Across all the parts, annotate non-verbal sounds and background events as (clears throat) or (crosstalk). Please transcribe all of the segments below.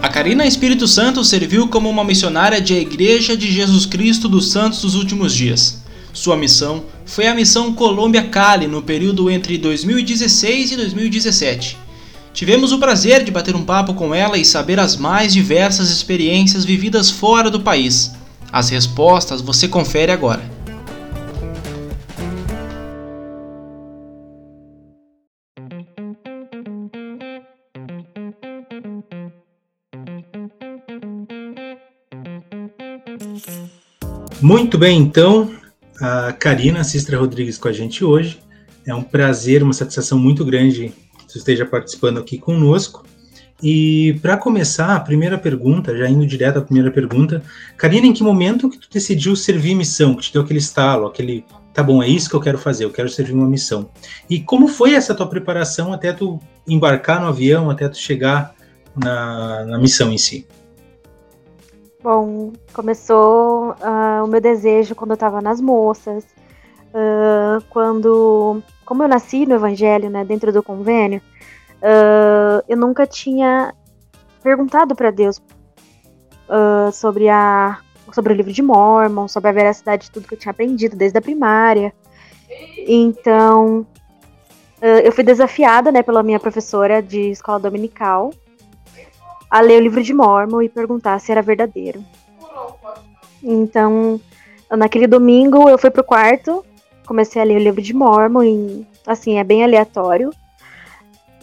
A Karina Espírito Santo serviu como uma missionária de Igreja de Jesus Cristo dos Santos dos Últimos Dias. Sua missão foi a missão Colômbia Cali no período entre 2016 e 2017. Tivemos o prazer de bater um papo com ela e saber as mais diversas experiências vividas fora do país. As respostas você confere agora. Muito bem, então, a Karina Sistra Rodrigues com a gente hoje. É um prazer, uma satisfação muito grande que você esteja participando aqui conosco. E para começar, a primeira pergunta, já indo direto à primeira pergunta, Karina, em que momento que tu decidiu servir missão, que te deu aquele estalo, aquele, tá bom, é isso que eu quero fazer, eu quero servir uma missão. E como foi essa tua preparação até tu embarcar no avião, até tu chegar na, na missão em si? Bom, começou uh, o meu desejo quando eu estava nas moças, uh, quando, como eu nasci no Evangelho, né, dentro do convênio, uh, eu nunca tinha perguntado para Deus sobre a sobre o livro de Mormon, sobre a veracidade de tudo que eu tinha aprendido desde a primária. Então, eu fui desafiada, né, pela minha professora de escola dominical a ler o livro de Mormon e perguntar se era verdadeiro. Então, naquele domingo eu fui pro quarto, comecei a ler o livro de Mormon e assim, é bem aleatório.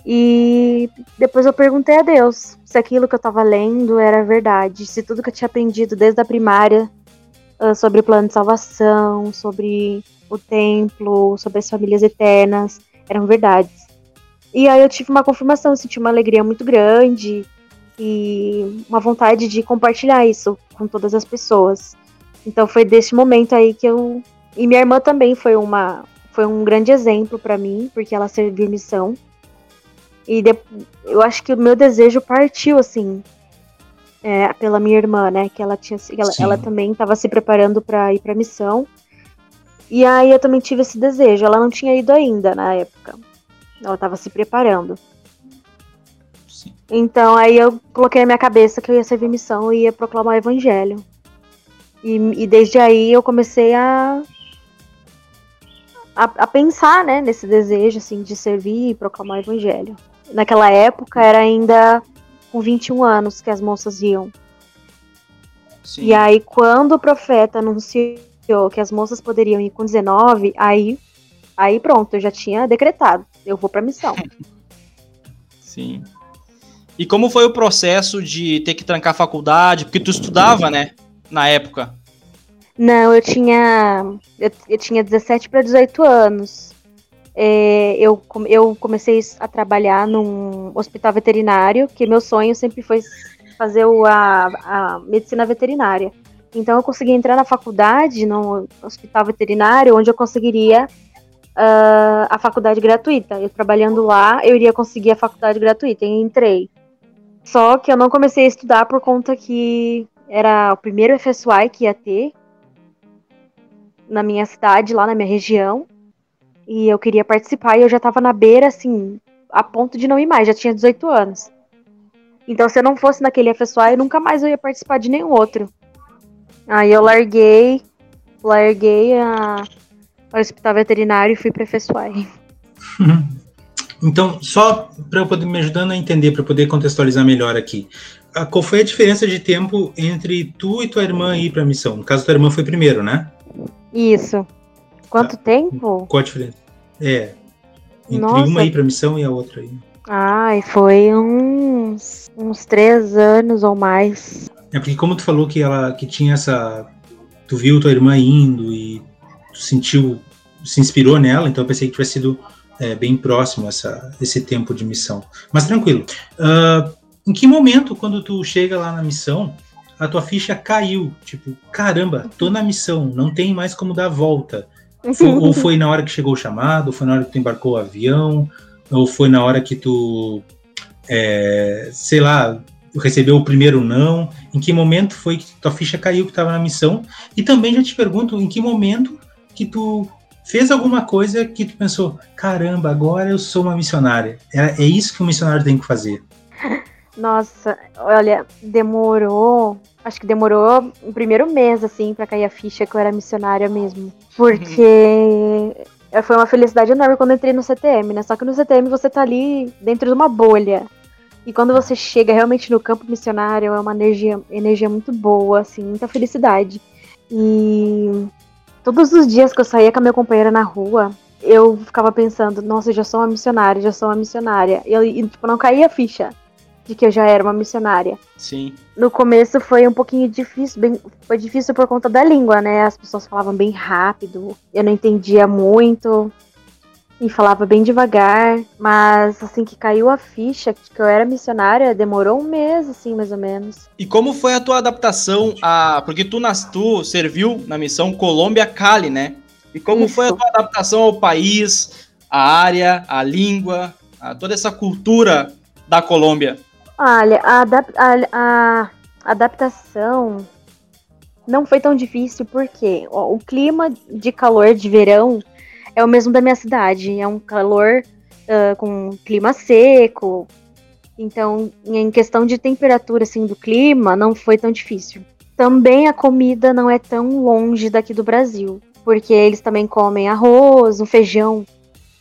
E depois eu perguntei a Deus se aquilo que eu estava lendo era verdade, se tudo que eu tinha aprendido desde a primária uh, sobre o plano de salvação, sobre o templo, sobre as famílias eternas, eram verdades. E aí eu tive uma confirmação, senti uma alegria muito grande e uma vontade de compartilhar isso com todas as pessoas. Então foi desse momento aí que eu e minha irmã também foi uma foi um grande exemplo para mim, porque ela serviu missão. E de, eu acho que o meu desejo partiu assim é, pela minha irmã, né? Que ela tinha ela, ela também estava se preparando para ir para missão. E aí eu também tive esse desejo. Ela não tinha ido ainda na época. Ela estava se preparando. Então aí eu coloquei na minha cabeça que eu ia servir missão e ia proclamar o evangelho. E, e desde aí eu comecei a, a, a, pensar né, nesse desejo assim, de servir e proclamar o evangelho. Naquela época era ainda com 21 anos que as moças iam. Sim. E aí quando o profeta anunciou que as moças poderiam ir com 19, aí, aí pronto, eu já tinha decretado, eu vou pra missão. (laughs) Sim. E como foi o processo de ter que trancar a faculdade? Porque tu estudava, né? Na época. Não, eu tinha. Eu, eu tinha 17 para 18 anos. É, eu, eu comecei a trabalhar num hospital veterinário, que meu sonho sempre foi fazer o, a, a medicina veterinária. Então eu consegui entrar na faculdade, no hospital veterinário, onde eu conseguiria uh, a faculdade gratuita. Eu trabalhando lá, eu iria conseguir a faculdade gratuita. E entrei. Só que eu não comecei a estudar por conta que era o primeiro FSY que ia ter na minha cidade, lá na minha região. E eu queria participar e eu já tava na beira, assim, a ponto de não ir mais, já tinha 18 anos. Então, se eu não fosse naquele FSY, nunca mais eu ia participar de nenhum outro. Aí eu larguei, larguei a, o hospital veterinário e fui pra FSY. (laughs) Então, só para eu poder me ajudando a entender, para poder contextualizar melhor aqui, qual foi a diferença de tempo entre tu e tua irmã ir para a missão? No caso, tua irmã foi primeiro, né? Isso. Quanto tá. tempo? Qual a diferença? É. Entre Nossa. uma ir para a missão e a outra aí. Ai, foi uns, uns três anos ou mais. É porque como tu falou que ela que tinha essa. Tu viu tua irmã indo e tu sentiu, se inspirou nela, então eu pensei que tivesse sido é, bem próximo essa, esse tempo de missão. Mas tranquilo. Uh, em que momento, quando tu chega lá na missão, a tua ficha caiu? Tipo, caramba, tô na missão, não tem mais como dar a volta. Foi, ou (laughs) foi na hora que chegou o chamado, ou foi na hora que tu embarcou o avião, ou foi na hora que tu, é, sei lá, recebeu o primeiro não? Em que momento foi que tua ficha caiu que estava na missão? E também já te pergunto, em que momento que tu fez alguma coisa que tu pensou, caramba, agora eu sou uma missionária. É, é isso que um missionário tem que fazer. (laughs) Nossa, olha, demorou. Acho que demorou o primeiro mês, assim, pra cair a ficha que eu era missionária mesmo. Porque (laughs) foi uma felicidade enorme quando eu entrei no CTM, né? Só que no CTM você tá ali dentro de uma bolha. E quando você chega realmente no campo missionário, é uma energia, energia muito boa, assim, muita felicidade. E todos os dias que eu saía com a minha companheira na rua, eu ficava pensando, nossa, eu já sou uma missionária, já sou uma missionária. E, e tipo, não caía a ficha de que eu já era uma missionária. Sim. No começo foi um pouquinho difícil, bem, foi difícil por conta da língua, né? As pessoas falavam bem rápido, eu não entendia muito e falava bem devagar, mas assim que caiu a ficha que eu era missionária, demorou um mês assim, mais ou menos. E como foi a tua adaptação a, porque tu nas tu serviu na missão Colômbia Cali, né? E como Isso. foi a tua adaptação ao país, a área, a língua, a toda essa cultura da Colômbia? Olha, a, adap a, a adaptação não foi tão difícil porque ó, o clima de calor de verão é o mesmo da minha cidade. É um calor uh, com clima seco. Então, em questão de temperatura assim do clima, não foi tão difícil. Também a comida não é tão longe daqui do Brasil, porque eles também comem arroz, o feijão.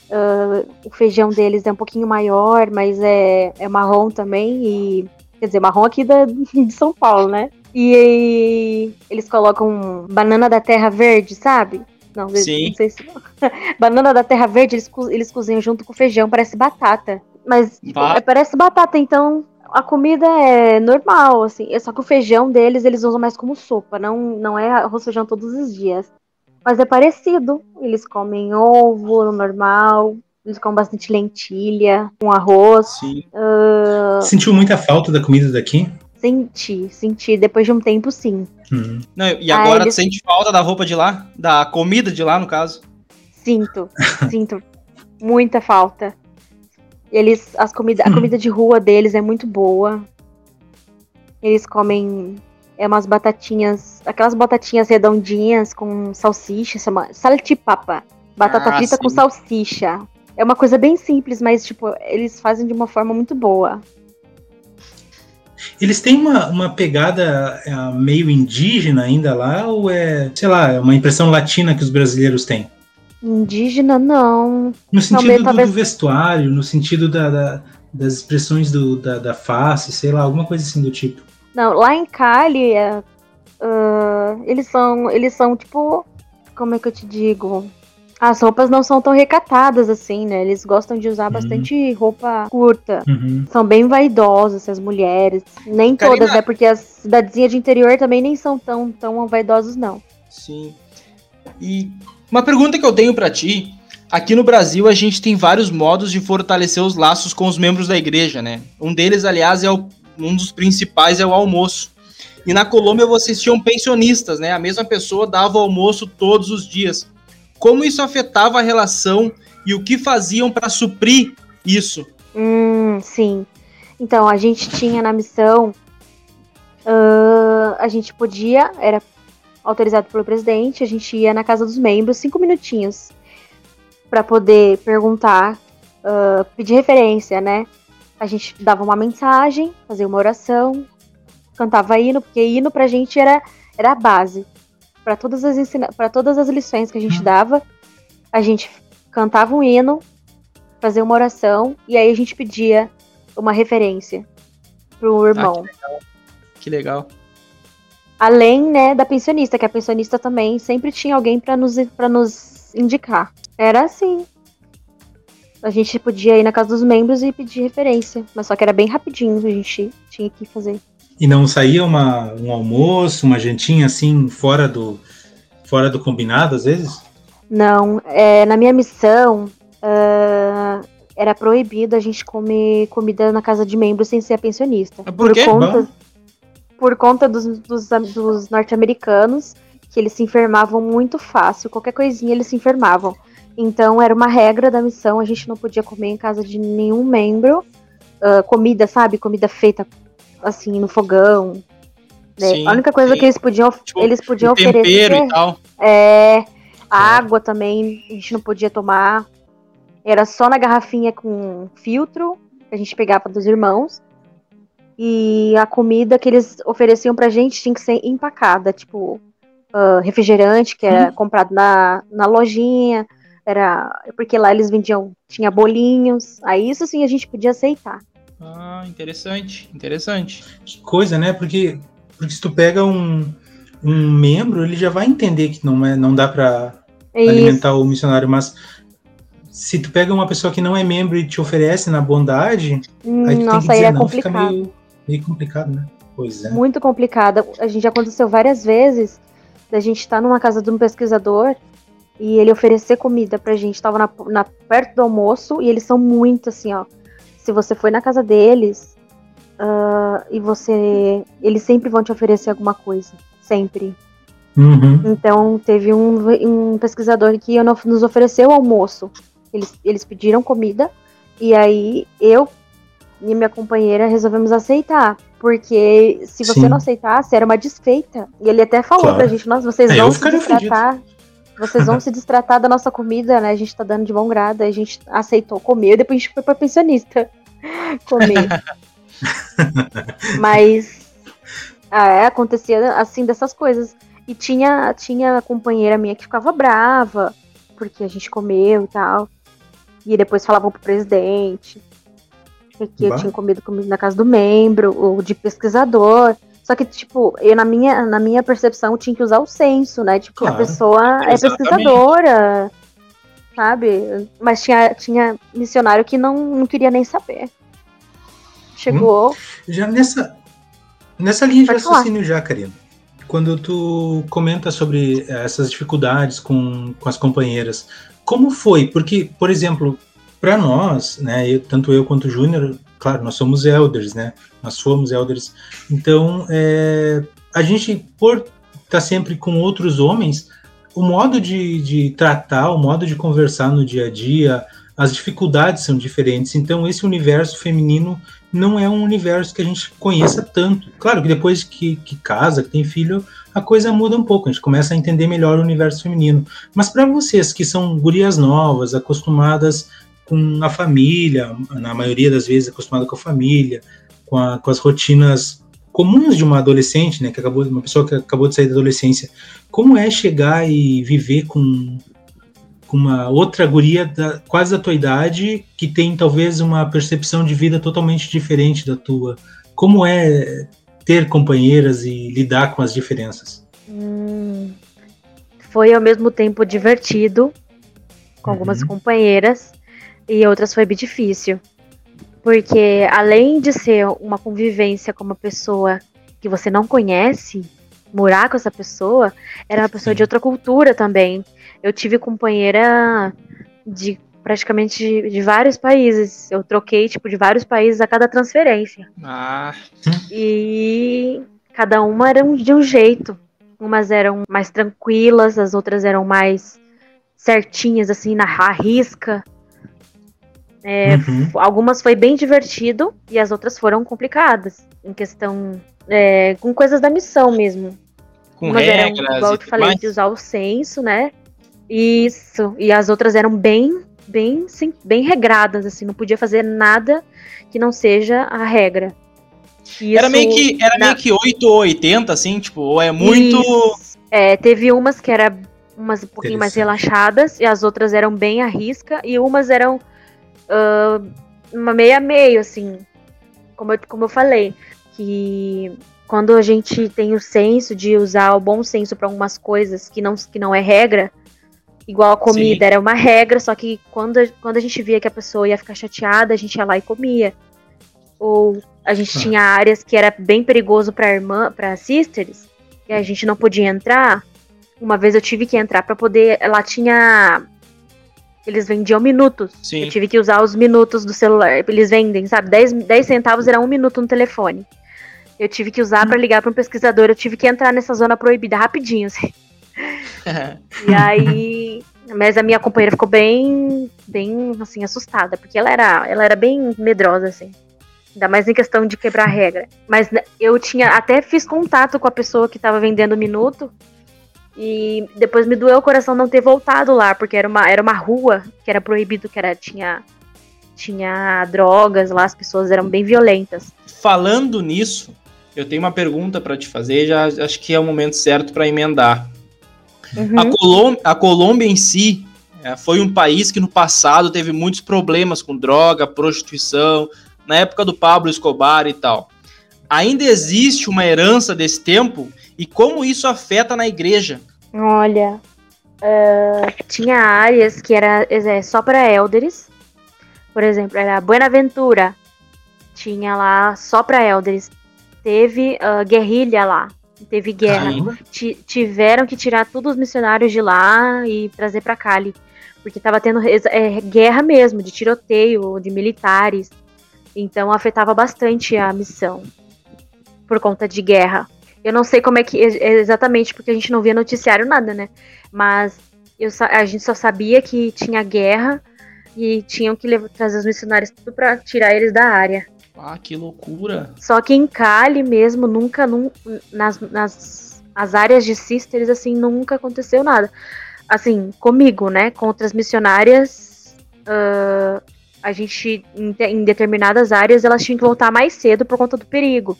Uh, o feijão deles é um pouquinho maior, mas é, é marrom também e quer dizer marrom aqui da, (laughs) de São Paulo, né? E eles colocam banana da terra verde, sabe? Não, Sim. não sei se. (laughs) Banana da terra verde, eles, eles cozinham junto com feijão, parece batata. Mas tipo, é, parece batata, então a comida é normal, assim. É só que o feijão deles eles usam mais como sopa, não, não é arroz feijão todos os dias. Mas é parecido. Eles comem ovo normal, eles comem bastante lentilha, com arroz. Sim. Uh... Sentiu muita falta da comida daqui? Senti, senti. Depois de um tempo, sim. Uhum. Não, e agora ah, eles... sente falta da roupa de lá? Da comida de lá, no caso? Sinto, (laughs) sinto. Muita falta. Eles, as comida, a comida de rua deles é muito boa. Eles comem é umas batatinhas, aquelas batatinhas redondinhas com salsicha, chama saltipapa. Batata ah, frita sim. com salsicha. É uma coisa bem simples, mas tipo, eles fazem de uma forma muito boa. Eles têm uma, uma pegada é, meio indígena ainda lá, ou é, sei lá, é uma impressão latina que os brasileiros têm? Indígena, não. No sentido do, talvez... do, vestuário, no sentido da, da, das expressões do, da, da, face, sei lá, alguma coisa assim do tipo. Não, lá em Cali, uh, eles são, eles são tipo, como é que eu te digo? As roupas não são tão recatadas assim, né? Eles gostam de usar uhum. bastante roupa curta. Uhum. São bem vaidosas as mulheres. Nem Karina... todas, né? Porque as cidadezinhas de interior também nem são tão, tão vaidosas, não. Sim. E uma pergunta que eu tenho para ti. Aqui no Brasil a gente tem vários modos de fortalecer os laços com os membros da igreja, né? Um deles, aliás, é o, um dos principais é o almoço. E na Colômbia vocês tinham pensionistas, né? A mesma pessoa dava o almoço todos os dias como isso afetava a relação e o que faziam para suprir isso. Hum, sim. Então, a gente tinha na missão. Uh, a gente podia, era autorizado pelo presidente, a gente ia na casa dos membros cinco minutinhos para poder perguntar, uh, pedir referência, né? A gente dava uma mensagem, fazia uma oração, cantava hino, porque hino pra gente era, era a base para todas as ensina para todas as lições que a gente dava, a gente cantava um hino, fazia uma oração e aí a gente pedia uma referência pro irmão. Ah, que, legal. que legal. Além, né, da pensionista, que a pensionista também sempre tinha alguém para nos para nos indicar. Era assim. A gente podia ir na casa dos membros e pedir referência, mas só que era bem rapidinho, a gente tinha que fazer. E não saía uma, um almoço, uma jantinha assim, fora do, fora do combinado, às vezes? Não. É, na minha missão, uh, era proibido a gente comer comida na casa de membros sem ser pensionista. Ah, por, por quê? Conta, por conta dos, dos, dos norte-americanos, que eles se enfermavam muito fácil. Qualquer coisinha eles se enfermavam. Então era uma regra da missão, a gente não podia comer em casa de nenhum membro. Uh, comida, sabe? Comida feita assim, no fogão. Né? Sim, a única coisa sim. que eles podiam, tipo, eles podiam oferecer. E tal. É. Água também, a gente não podia tomar. Era só na garrafinha com filtro, que a gente pegava dos irmãos. E a comida que eles ofereciam pra gente tinha que ser empacada, tipo uh, refrigerante, que era uhum. comprado na, na lojinha, era porque lá eles vendiam, tinha bolinhos, aí isso sim a gente podia aceitar. Ah, interessante, interessante. Que coisa, né? Porque, porque se tu pega um, um membro, ele já vai entender que não, é, não dá para alimentar o missionário, mas se tu pega uma pessoa que não é membro e te oferece na bondade, hum, aí tu nossa, tem que dizer, é não, complicado. fica meio, meio complicado, né? Pois é. Muito complicado. A gente já aconteceu várias vezes da gente estar tá numa casa de um pesquisador e ele oferecer comida pra gente. Tava na, na, perto do almoço e eles são muito assim, ó. Se você foi na casa deles uh, e você. Eles sempre vão te oferecer alguma coisa. Sempre. Uhum. Então, teve um, um pesquisador que nos ofereceu almoço. Eles, eles pediram comida e aí eu e minha companheira resolvemos aceitar. Porque se você Sim. não aceitasse, era uma desfeita. E ele até falou claro. pra gente, nossa, vocês é, vão se destratar. Vocês vão se destratar da nossa comida, né? A gente tá dando de bom grado. A gente aceitou comer, depois a gente foi pra pensionista (laughs) comer. (laughs) Mas é, acontecia assim dessas coisas. E tinha, tinha companheira minha que ficava brava, porque a gente comeu e tal. E depois falavam pro presidente que bah. eu tinha comido comida na casa do membro, ou de pesquisador. Só que, tipo, eu na minha, na minha percepção tinha que usar o senso, né? Tipo, claro, a pessoa é pesquisadora, sabe? Mas tinha, tinha missionário que não, não queria nem saber. Chegou. Hum. Já nessa, nessa linha de raciocínio já, Karina quando tu comenta sobre essas dificuldades com, com as companheiras, como foi? Porque, por exemplo, para nós, né, eu, tanto eu quanto o Júnior, claro, nós somos elders, né, nós fomos elders, então é, a gente, por estar tá sempre com outros homens, o modo de, de tratar, o modo de conversar no dia a dia, as dificuldades são diferentes, então esse universo feminino não é um universo que a gente conheça tanto. Claro que depois que, que casa, que tem filho, a coisa muda um pouco, a gente começa a entender melhor o universo feminino. Mas para vocês que são gurias novas, acostumadas com a família, na maioria das vezes acostumadas com a família, com, a, com as rotinas comuns de uma adolescente, né, que acabou, uma pessoa que acabou de sair da adolescência, como é chegar e viver com com uma outra guria da, quase da tua idade que tem talvez uma percepção de vida totalmente diferente da tua. Como é ter companheiras e lidar com as diferenças? Hum, foi ao mesmo tempo divertido com uhum. algumas companheiras e outras foi bem difícil. Porque além de ser uma convivência com uma pessoa que você não conhece, morar com essa pessoa, era uma pessoa de outra cultura também. Eu tive companheira de praticamente de, de, vários países. Eu troquei, tipo, de vários países a cada transferência. Ah. E cada uma era de um jeito. Umas eram mais tranquilas, as outras eram mais certinhas, assim, na risca. É, uhum. Algumas foi bem divertido e as outras foram complicadas. Em questão. É, com coisas da missão mesmo com Umas regras. Eram, igual eu te falei, mais. de usar o senso, né? Isso. E as outras eram bem, bem, sim, bem regradas, assim, não podia fazer nada que não seja a regra. Isso, era meio que era na... meio que 8 ou 80, assim, tipo, ou é muito. Isso. É, teve umas que era umas um pouquinho mais relaxadas, e as outras eram bem à risca, e umas eram uh, uma meia meio, assim. Como eu, como eu falei, que quando a gente tem o senso de usar o bom senso para algumas coisas que não, que não é regra, igual a comida Sim. era uma regra, só que quando, quando a gente via que a pessoa ia ficar chateada, a gente ia lá e comia. Ou a gente ah. tinha áreas que era bem perigoso para irmã, para sisters, e a gente não podia entrar. Uma vez eu tive que entrar para poder, lá tinha eles vendiam minutos. Sim. Eu tive que usar os minutos do celular. Eles vendem, sabe? 10, 10 centavos era um minuto no telefone. Eu tive que usar para ligar para um pesquisador, eu tive que entrar nessa zona proibida rapidinho, assim. (laughs) e aí, mas a minha companheira ficou bem, bem assim assustada, porque ela era, ela era bem medrosa assim. Ainda mais em questão de quebrar regra. Mas eu tinha até fiz contato com a pessoa que estava vendendo o minuto. E depois me doeu o coração não ter voltado lá, porque era uma, era uma rua que era proibido, que era tinha tinha drogas lá, as pessoas eram bem violentas. Falando nisso, eu tenho uma pergunta para te fazer, já acho que é o momento certo para emendar. Uhum. A, Colômbia, a Colômbia em si é, foi um país que no passado teve muitos problemas com droga, prostituição, na época do Pablo Escobar e tal. Ainda existe uma herança desse tempo e como isso afeta na igreja? Olha, uh, tinha áreas que era é, só para élderes, por exemplo, era Buenaventura, tinha lá só para élderes. Teve uh, guerrilha lá, teve guerra. Tiveram que tirar todos os missionários de lá e trazer para Cali, porque estava tendo é, guerra mesmo, de tiroteio, de militares. Então afetava bastante a missão por conta de guerra. Eu não sei como é que exatamente, porque a gente não via noticiário nada, né? Mas eu, a gente só sabia que tinha guerra e tinham que levar, trazer os missionários tudo para tirar eles da área. Ah, que loucura! Só que em Cali mesmo, nunca, num, nas, nas as áreas de sisters, assim, nunca aconteceu nada. Assim, comigo, né? Com outras missionárias, uh, a gente, em, em determinadas áreas, elas tinham que voltar mais cedo por conta do perigo.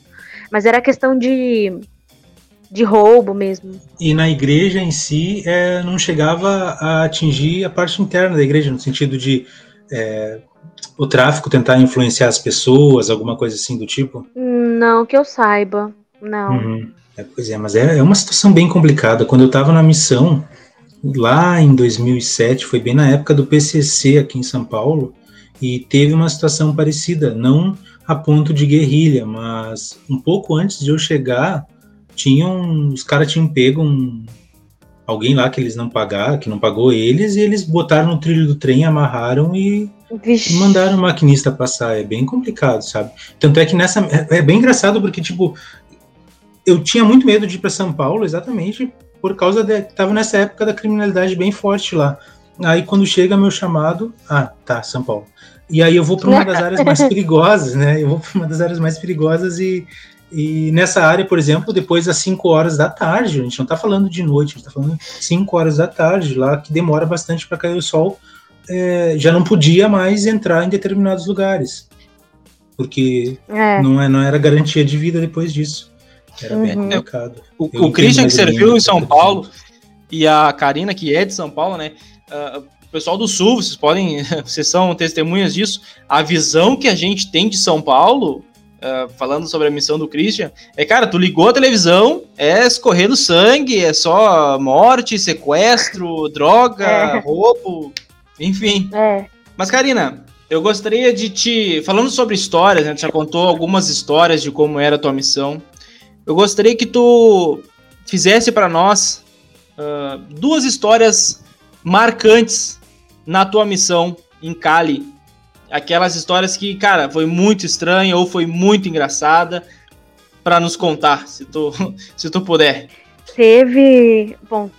Mas era questão de de roubo mesmo. E na igreja em si é, não chegava a atingir a parte interna da igreja, no sentido de é, o tráfico tentar influenciar as pessoas, alguma coisa assim do tipo? Não, que eu saiba, não. Uhum. É, pois é, mas é, é uma situação bem complicada. Quando eu estava na missão, lá em 2007, foi bem na época do PCC aqui em São Paulo, e teve uma situação parecida, não a ponto de guerrilha, mas um pouco antes de eu chegar, tinham os caras tinham pego um, alguém lá que eles não pagaram, que não pagou eles, e eles botaram no trilho do trem, amarraram e Vixe. mandaram o maquinista passar. É bem complicado, sabe? Tanto é que nessa. É, é bem engraçado porque, tipo, eu tinha muito medo de ir para São Paulo exatamente por causa de. Tava nessa época da criminalidade bem forte lá. Aí quando chega meu chamado, ah, tá, São Paulo. E aí eu vou para uma (laughs) das áreas mais perigosas, né? Eu vou para uma das áreas mais perigosas e e nessa área, por exemplo, depois das 5 horas da tarde, a gente não está falando de noite, a gente está falando 5 horas da tarde, lá que demora bastante para cair o sol, é, já não podia mais entrar em determinados lugares, porque é. não, é, não era garantia de vida depois disso. Era bem uhum. complicado. O, o Christian que serviu em São Paulo e a Karina, que é de São Paulo, né? Uh, o pessoal do Sul, vocês podem, (laughs) vocês são testemunhas disso. A visão que a gente tem de São Paulo uh, falando sobre a missão do Christian, é, cara, tu ligou a televisão, é escorrendo sangue, é só morte, sequestro, droga, é. roubo, enfim. É. Mas, Karina, eu gostaria de te. Falando sobre histórias, né? Tu já contou algumas histórias de como era a tua missão. Eu gostaria que tu fizesse para nós uh, duas histórias marcantes na tua missão em Cali, aquelas histórias que, cara, foi muito estranha ou foi muito engraçada para nos contar, se tu, (laughs) se tu puder. Teve, bom,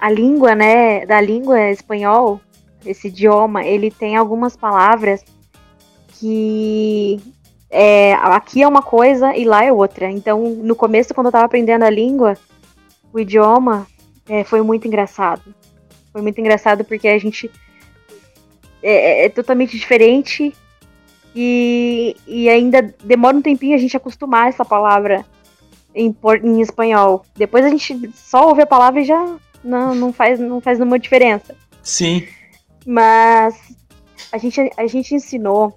a língua, né, da língua espanhol, esse idioma, ele tem algumas palavras que é, aqui é uma coisa e lá é outra. Então, no começo, quando eu tava aprendendo a língua, o idioma, é, foi muito engraçado. Foi muito engraçado porque a gente é, é, é, totalmente diferente e, e ainda demora um tempinho a gente acostumar essa palavra em, em espanhol. Depois a gente só ouve a palavra e já não, não, faz, não faz nenhuma diferença. Sim. Mas a gente, a gente ensinou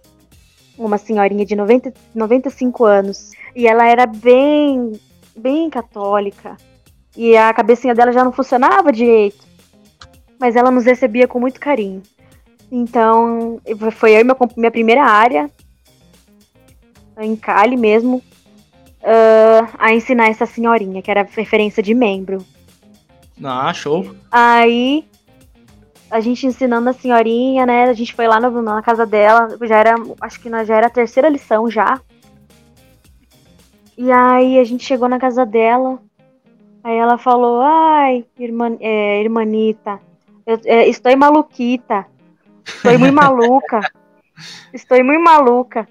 uma senhorinha de 90, 95 anos e ela era bem, bem católica e a cabecinha dela já não funcionava direito, mas ela nos recebia com muito carinho. Então, foi eu e minha, minha primeira área, em Cali mesmo, uh, a ensinar essa senhorinha, que era referência de membro. Ah, show. Aí, a gente ensinando a senhorinha, né? A gente foi lá no, na casa dela, já era, acho que já era a terceira lição já. E aí a gente chegou na casa dela, aí ela falou, ai, irmã, é, irmanita, eu, é, estou maluquita. Estou muito maluca. Estou muito maluca.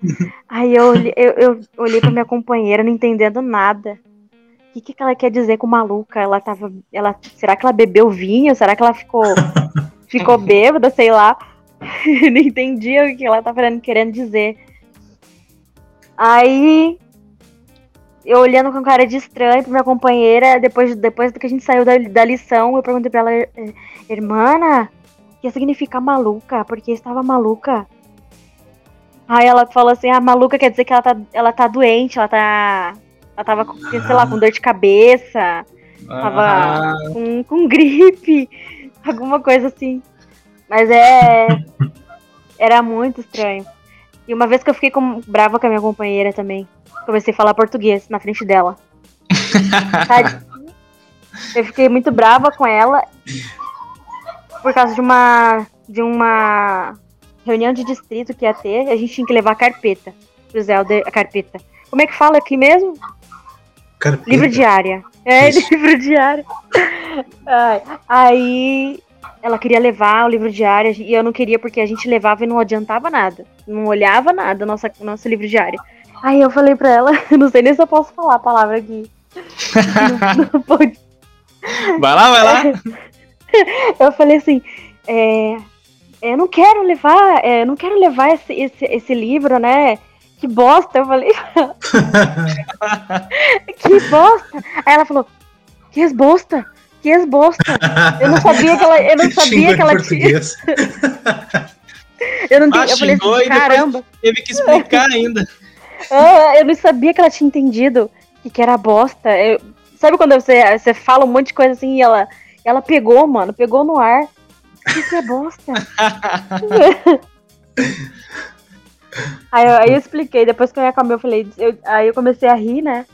Aí eu, eu, eu olhei pra minha companheira, não entendendo nada. O que, que ela quer dizer com maluca? Ela tava. Ela, será que ela bebeu vinho? Será que ela ficou. ficou (laughs) bêbada? Sei lá. (laughs) não entendia o que ela tava querendo dizer. Aí, eu olhando com cara de estranho pra minha companheira, depois, depois que a gente saiu da, da lição, eu perguntei pra ela, irmã, o que significa maluca? Porque estava maluca. Aí ela falou assim, a ah, maluca quer dizer que ela tá, ela tá doente, ela tá. Ela tava com, sei lá, com dor de cabeça. Tava ah. com, com gripe. (laughs) Alguma coisa assim. Mas é. Era muito estranho. E uma vez que eu fiquei com, brava com a minha companheira também. Comecei a falar português na frente dela. (laughs) eu fiquei muito brava com ela. Por causa de uma. De uma reunião de distrito que ia ter, a gente tinha que levar a carpeta pro Zelda, a carpeta. Como é que fala aqui mesmo? Carpeta. Livro diária. É, Isso. (laughs) livro diário. Aí ela queria levar o livro diário e eu não queria porque a gente levava e não adiantava nada. Não olhava nada nossa nosso livro diário. Aí eu falei pra ela, (laughs) não sei nem se eu posso falar a palavra aqui. (laughs) não, não pode. Vai lá, vai lá. (laughs) Eu falei assim, é, eu não quero levar, é, não quero levar esse, esse, esse livro, né? Que bosta, eu falei. (laughs) que bosta. Aí ela falou, que esbosta, que esbosta. Eu não sabia que ela, eu não (laughs) sabia que ela tinha. eu não ah, eu falei assim, caramba. Teve que explicar ainda. eu não sabia que ela tinha entendido que, que era bosta. Eu, sabe quando você, você fala um monte de coisa assim e ela, ela pegou, mano, pegou no ar. Isso é bosta. (laughs) aí, eu, aí eu expliquei, depois que eu acabei, eu falei, eu, aí eu comecei a rir, né?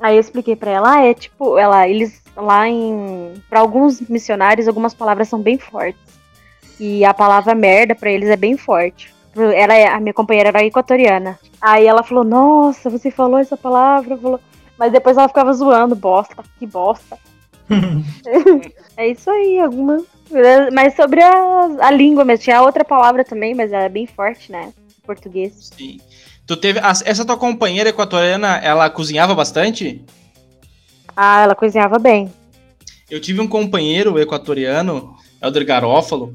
Aí eu expliquei pra ela, ah, é tipo, ela, eles lá em. Pra alguns missionários, algumas palavras são bem fortes. E a palavra merda pra eles é bem forte. Ela, é, a minha companheira era equatoriana. Aí ela falou, nossa, você falou essa palavra, falou. Mas depois ela ficava zoando, bosta, que bosta. (laughs) é isso aí, alguma. Mas sobre a, a língua mesmo, tinha outra palavra também, mas ela é bem forte, né? Português. Sim. Tu teve. Essa tua companheira equatoriana, ela cozinhava bastante? Ah, ela cozinhava bem. Eu tive um companheiro equatoriano, Elder Garófalo.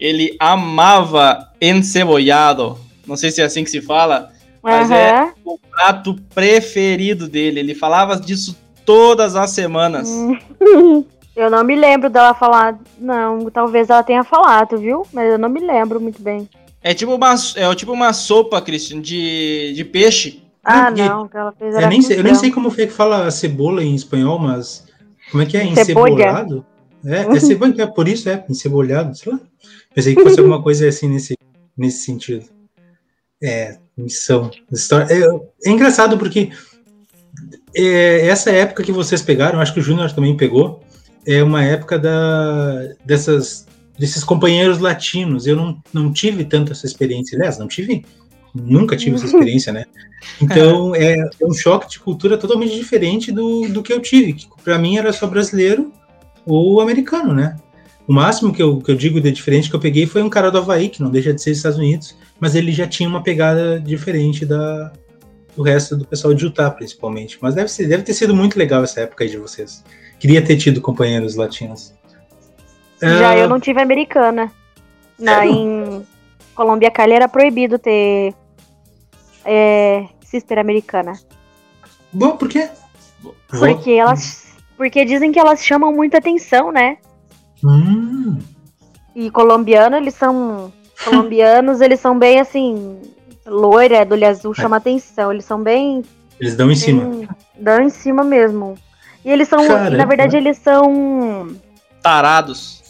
Ele amava encebollado. Não sei se é assim que se fala, mas uhum. é o prato preferido dele. Ele falava disso todas as semanas. (laughs) Eu não me lembro dela falar. Não, talvez ela tenha falado, viu? Mas eu não me lembro muito bem. É tipo uma, é tipo uma sopa, Christian, de, de peixe. Ah, não, que ela fez eu nem, sei, eu nem sei como foi que fala cebola em espanhol, mas. Como é que é? Encebolado? É, é cebola, é por isso é, encebolhado, sei lá. Pensei que fosse alguma coisa assim nesse, nesse sentido. É, missão. História. É, é engraçado porque é, essa época que vocês pegaram, acho que o Júnior também pegou, é uma época da, dessas, desses companheiros latinos. Eu não, não tive tanto essa experiência. Aliás, não tive, nunca tive essa (laughs) experiência, né? Então é, é um choque de cultura totalmente diferente do, do que eu tive, que para mim era só brasileiro ou americano, né? O máximo que eu, que eu digo de diferente que eu peguei foi um cara do Havaí, que não deixa de ser dos Estados Unidos, mas ele já tinha uma pegada diferente da, do resto do pessoal de Utah, principalmente. Mas deve, ser, deve ter sido muito legal essa época aí de vocês. Queria ter tido companheiros latinos. Já uh... eu não tive americana. Na, em Colômbia Cali era proibido ter é, sister americana. Bom, por quê? Porque elas. Porque dizem que elas chamam muita atenção, né? Hum. E colombiano, eles são. Colombianos, eles são bem assim loira, do olho azul, é. chama atenção. Eles são bem. Eles dão em cima. Bem, dão em cima mesmo. E eles são. Caramba. Na verdade, eles são. Tarados.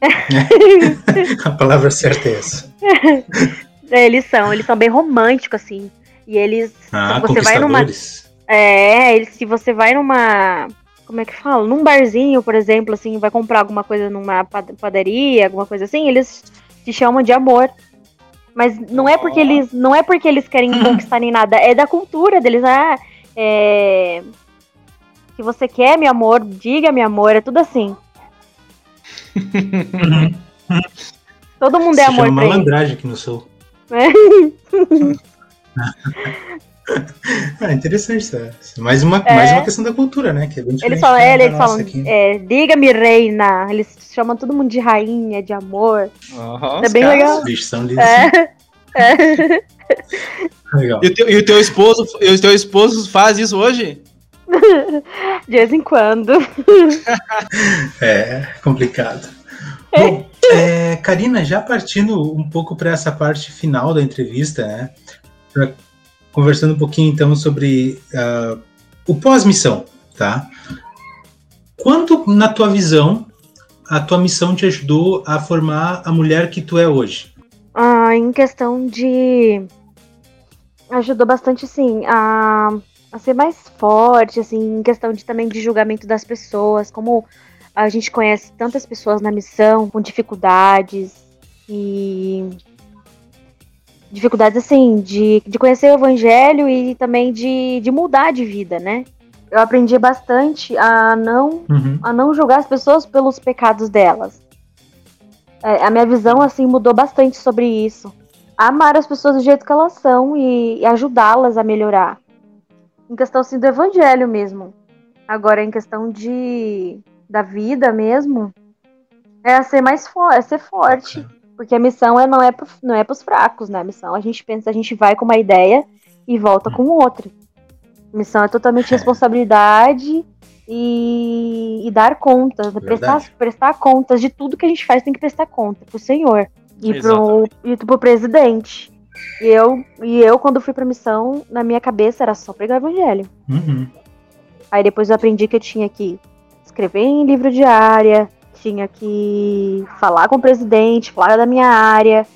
(laughs) A palavra certa é essa. (laughs) É, eles são, eles são bem românticos, assim. E eles. Ah, você vai numa. É, eles, se você vai numa. Como é que fala? Num barzinho, por exemplo, assim, vai comprar alguma coisa numa padaria, alguma coisa assim, eles te chamam de amor. Mas não é porque eles não é porque eles querem (clears throat) conquistar nem nada, é da cultura deles. Ah, é... Se você quer, meu amor, diga, meu amor, é tudo assim. (laughs) Todo mundo é amor chama malandragem aqui no sul. (laughs) É. É (laughs) interessante, tá? Mais uma, é. mais uma questão da cultura, né? Que é bem eles falam, é, eles falam é, diga-me reina. Eles chamam todo mundo de rainha, de amor. Uhum, é bem caras, legal. Os bichos são lindos. (laughs) É. é. (laughs) Legal. E, o teu, e o teu esposo, e o teu esposo faz isso hoje? De vez em quando. é, complicado. Bom, é, Karina, já partindo um pouco para essa parte final da entrevista, né? Pra, conversando um pouquinho então sobre uh, o pós-missão, tá? Quanto, na tua visão, a tua missão te ajudou a formar a mulher que tu é hoje? Ah, em questão de ajudou bastante, sim, a, a ser mais forte, assim, em questão de também de julgamento das pessoas, como a gente conhece tantas pessoas na missão com dificuldades e dificuldades assim de, de conhecer o evangelho e também de, de mudar de vida, né? Eu aprendi bastante a não uhum. a não julgar as pessoas pelos pecados delas. É, a minha visão assim mudou bastante sobre isso amar as pessoas do jeito que elas são e, e ajudá-las a melhorar. Em questão assim do evangelho mesmo. Agora em questão de da vida mesmo, é ser mais forte, é ser forte, porque a missão é não é pro, não é para os fracos, né? A missão a gente pensa, a gente vai com uma ideia e volta com outra. A missão é totalmente é. responsabilidade e, e dar conta, prestar, prestar contas de tudo que a gente faz, tem que prestar conta pro Senhor e pro, e pro presidente. E eu, e eu, quando fui pra missão, na minha cabeça era só pregar o evangelho. Uhum. Aí depois eu aprendi que eu tinha que escrever em livro de área, tinha que falar com o presidente, falar da minha área.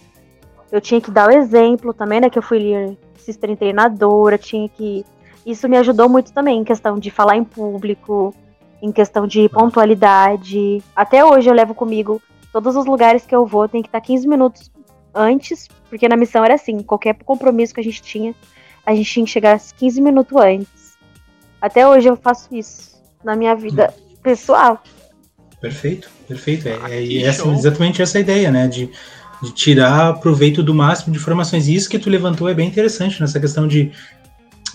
Eu tinha que dar o exemplo também, né? Que eu fui sister treinadora, tinha que. Isso me ajudou muito também em questão de falar em público, em questão de pontualidade. Até hoje eu levo comigo Todos os lugares que eu vou tem que estar 15 minutos antes, porque na missão era assim, qualquer compromisso que a gente tinha, a gente tinha que chegar 15 minutos antes. Até hoje eu faço isso na minha vida pessoal. Perfeito, perfeito. É, é essa, exatamente essa ideia, né? De, de tirar proveito do máximo de informações. E isso que tu levantou é bem interessante nessa questão de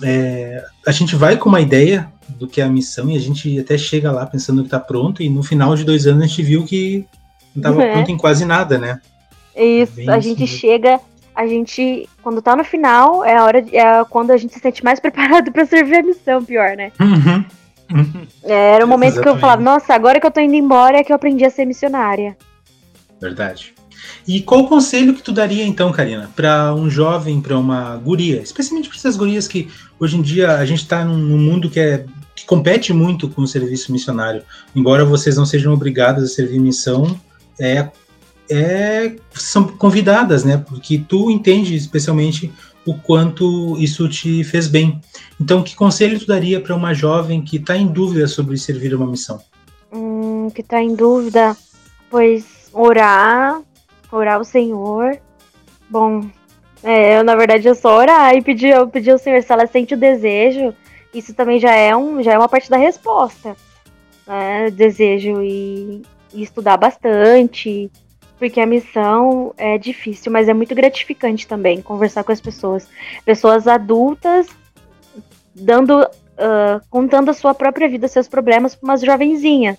é, a gente vai com uma ideia do que é a missão e a gente até chega lá pensando que está pronto e no final de dois anos a gente viu que não tava é. pronto em quase nada, né? Isso, é a gente assim. chega, a gente, quando tá no final, é a hora, de, é quando a gente se sente mais (laughs) preparado para servir a missão, pior, né? Uhum. Uhum. É, era o momento Exatamente. que eu falava, nossa, agora que eu tô indo embora é que eu aprendi a ser missionária. Verdade. E qual o conselho que tu daria então, Karina, para um jovem, para uma guria, especialmente para essas gurias que hoje em dia a gente está num mundo que é que compete muito com o serviço missionário. Embora vocês não sejam obrigadas a servir missão, é, é, são convidadas, né? Porque tu entende especialmente o quanto isso te fez bem. Então, que conselho tu daria para uma jovem que está em dúvida sobre servir uma missão? Hum, que está em dúvida, pois orar, orar ao Senhor. Bom, é, eu, na verdade eu só orar e pedir, eu pedir ao Senhor se ela sente o desejo. Isso também já é, um, já é uma parte da resposta. Né? Desejo e e estudar bastante, porque a missão é difícil, mas é muito gratificante também conversar com as pessoas. Pessoas adultas dando, uh, contando a sua própria vida, seus problemas para umas jovenzinhas.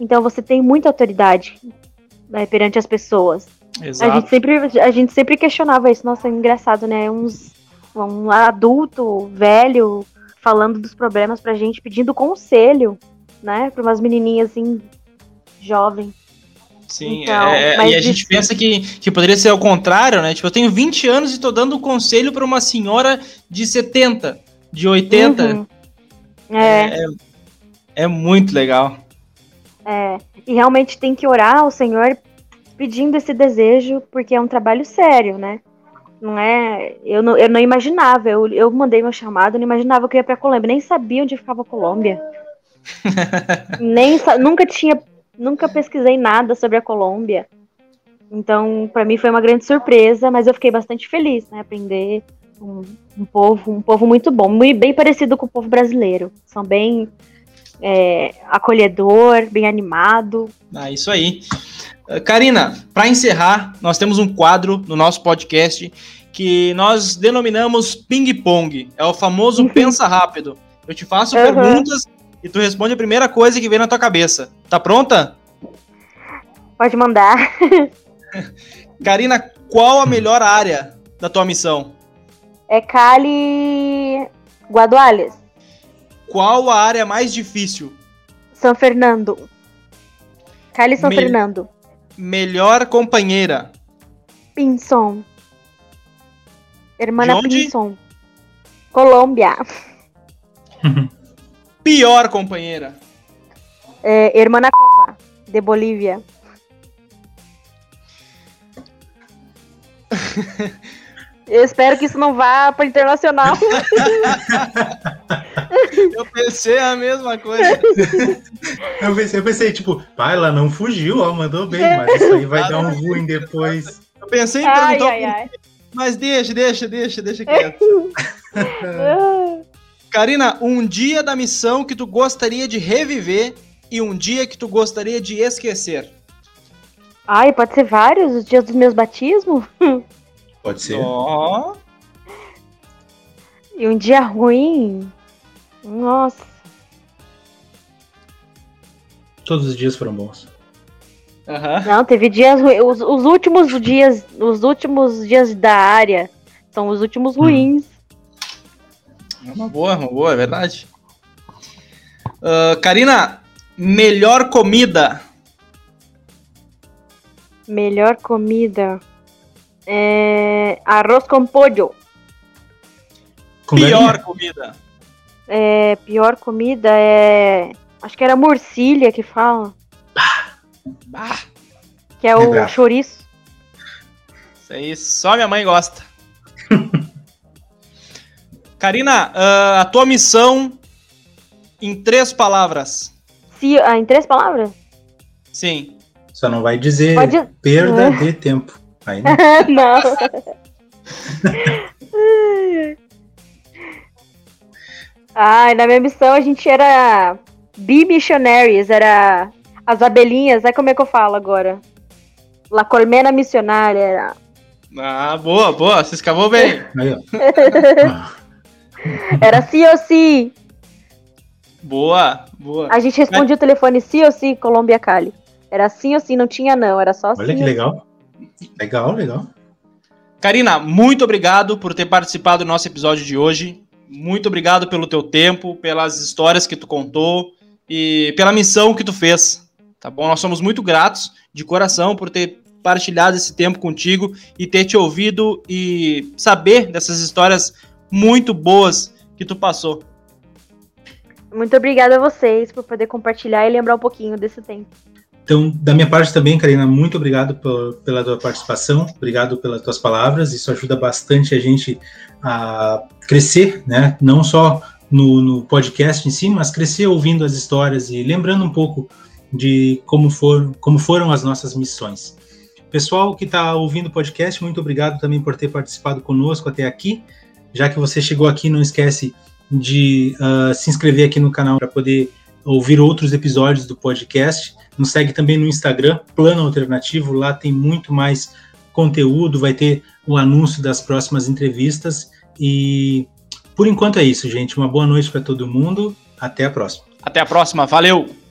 Então você tem muita autoridade né, perante as pessoas. Exato. A gente, sempre, a gente sempre questionava isso. Nossa, é engraçado, né? Uns, um adulto, velho, falando dos problemas pra gente, pedindo conselho, né? Para umas menininhas assim, jovem. Sim, então, é, é e a isso... gente pensa que, que poderia ser ao contrário, né? Tipo, eu tenho 20 anos e tô dando um conselho para uma senhora de 70, de 80. Uhum. É. é. É muito legal. É, e realmente tem que orar ao Senhor pedindo esse desejo, porque é um trabalho sério, né? Não é. Eu não, eu não imaginava, eu, eu mandei meu chamado, não imaginava que eu ia pra Colômbia, nem sabia onde ficava a Colômbia. (laughs) nem nunca tinha nunca pesquisei nada sobre a Colômbia. Então, para mim foi uma grande surpresa, mas eu fiquei bastante feliz, né? Aprender um, um, povo, um povo muito bom, muito bem parecido com o povo brasileiro. São bem, é, acolhedor, bem animado. Ah, isso aí. Uh, Karina, para encerrar, nós temos um quadro no nosso podcast que nós denominamos ping-pong. É o famoso (laughs) pensa rápido. Eu te faço uhum. perguntas e tu responde a primeira coisa que vem na tua cabeça. Tá pronta? Pode mandar. (laughs) Karina, qual a melhor área da tua missão? É Cali Guaduales. Qual a área mais difícil? São Fernando. Cali São Me Fernando. Melhor companheira? Pinson. Hermana Pinson. Colômbia. (laughs) Pior companheira? É, Hermana Copa, de Bolívia. (laughs) Eu espero que isso não vá para internacional. (laughs) eu pensei a mesma coisa. (laughs) Eu pensei, eu pensei tipo, pai, ela não fugiu, ó, mandou bem, mas isso aí vai ah, dar um ruim depois. Eu pensei em perguntar, ai, ai, ai. mas deixa, deixa, deixa, deixa quieto. Karina, um dia da missão que tu gostaria de reviver e um dia que tu gostaria de esquecer. Ai, pode ser vários, os dias dos meus batismos? (laughs) Pode ser. Oh. E um dia ruim. Nossa. Todos os dias foram bons. Uhum. Não, teve dias ruins. Os, os, últimos dias. Os últimos dias da área são os últimos hum. É uma boa, uma boa, é verdade. Uh, Karina, melhor comida. Melhor comida. É, arroz com pollo. Com pior galinha? comida. É, pior comida é. Acho que era morcilha que fala. Bah. Bah. Que é o chouriço. Isso aí, só minha mãe gosta. Karina, uh, a tua missão em três palavras. Se, uh, em três palavras? Sim. Só não vai dizer Pode... perda de tempo. Aí (laughs) não. não. Ai, na minha missão a gente era Bee Missionaries, era as abelhinhas, é como é que eu falo agora? La Colmena Missionária. Era... Ah, boa, boa, você escavou bem. Aí, (laughs) (laughs) era sim ou sim. Boa, boa. A gente respondia o telefone sim ou sim, Colômbia Cali. Era sim ou sim, não tinha não, era só Olha sim. Olha que legal. Legal, legal. Karina, muito obrigado por ter participado do nosso episódio de hoje. Muito obrigado pelo teu tempo, pelas histórias que tu contou e pela missão que tu fez. Tá bom? Nós somos muito gratos de coração por ter partilhado esse tempo contigo e ter te ouvido e saber dessas histórias muito boas que tu passou. Muito obrigada a vocês por poder compartilhar e lembrar um pouquinho desse tempo. Então, da minha parte também, Karina, muito obrigado por, pela tua participação, obrigado pelas tuas palavras, isso ajuda bastante a gente a crescer, né? Não só no, no podcast em si, mas crescer ouvindo as histórias e lembrando um pouco de como, for, como foram as nossas missões. Pessoal que está ouvindo o podcast, muito obrigado também por ter participado conosco até aqui. Já que você chegou aqui, não esquece de uh, se inscrever aqui no canal para poder ouvir outros episódios do podcast. Nos segue também no Instagram, Plano Alternativo, lá tem muito mais conteúdo, vai ter o anúncio das próximas entrevistas. E por enquanto é isso, gente. Uma boa noite para todo mundo. Até a próxima. Até a próxima. Valeu!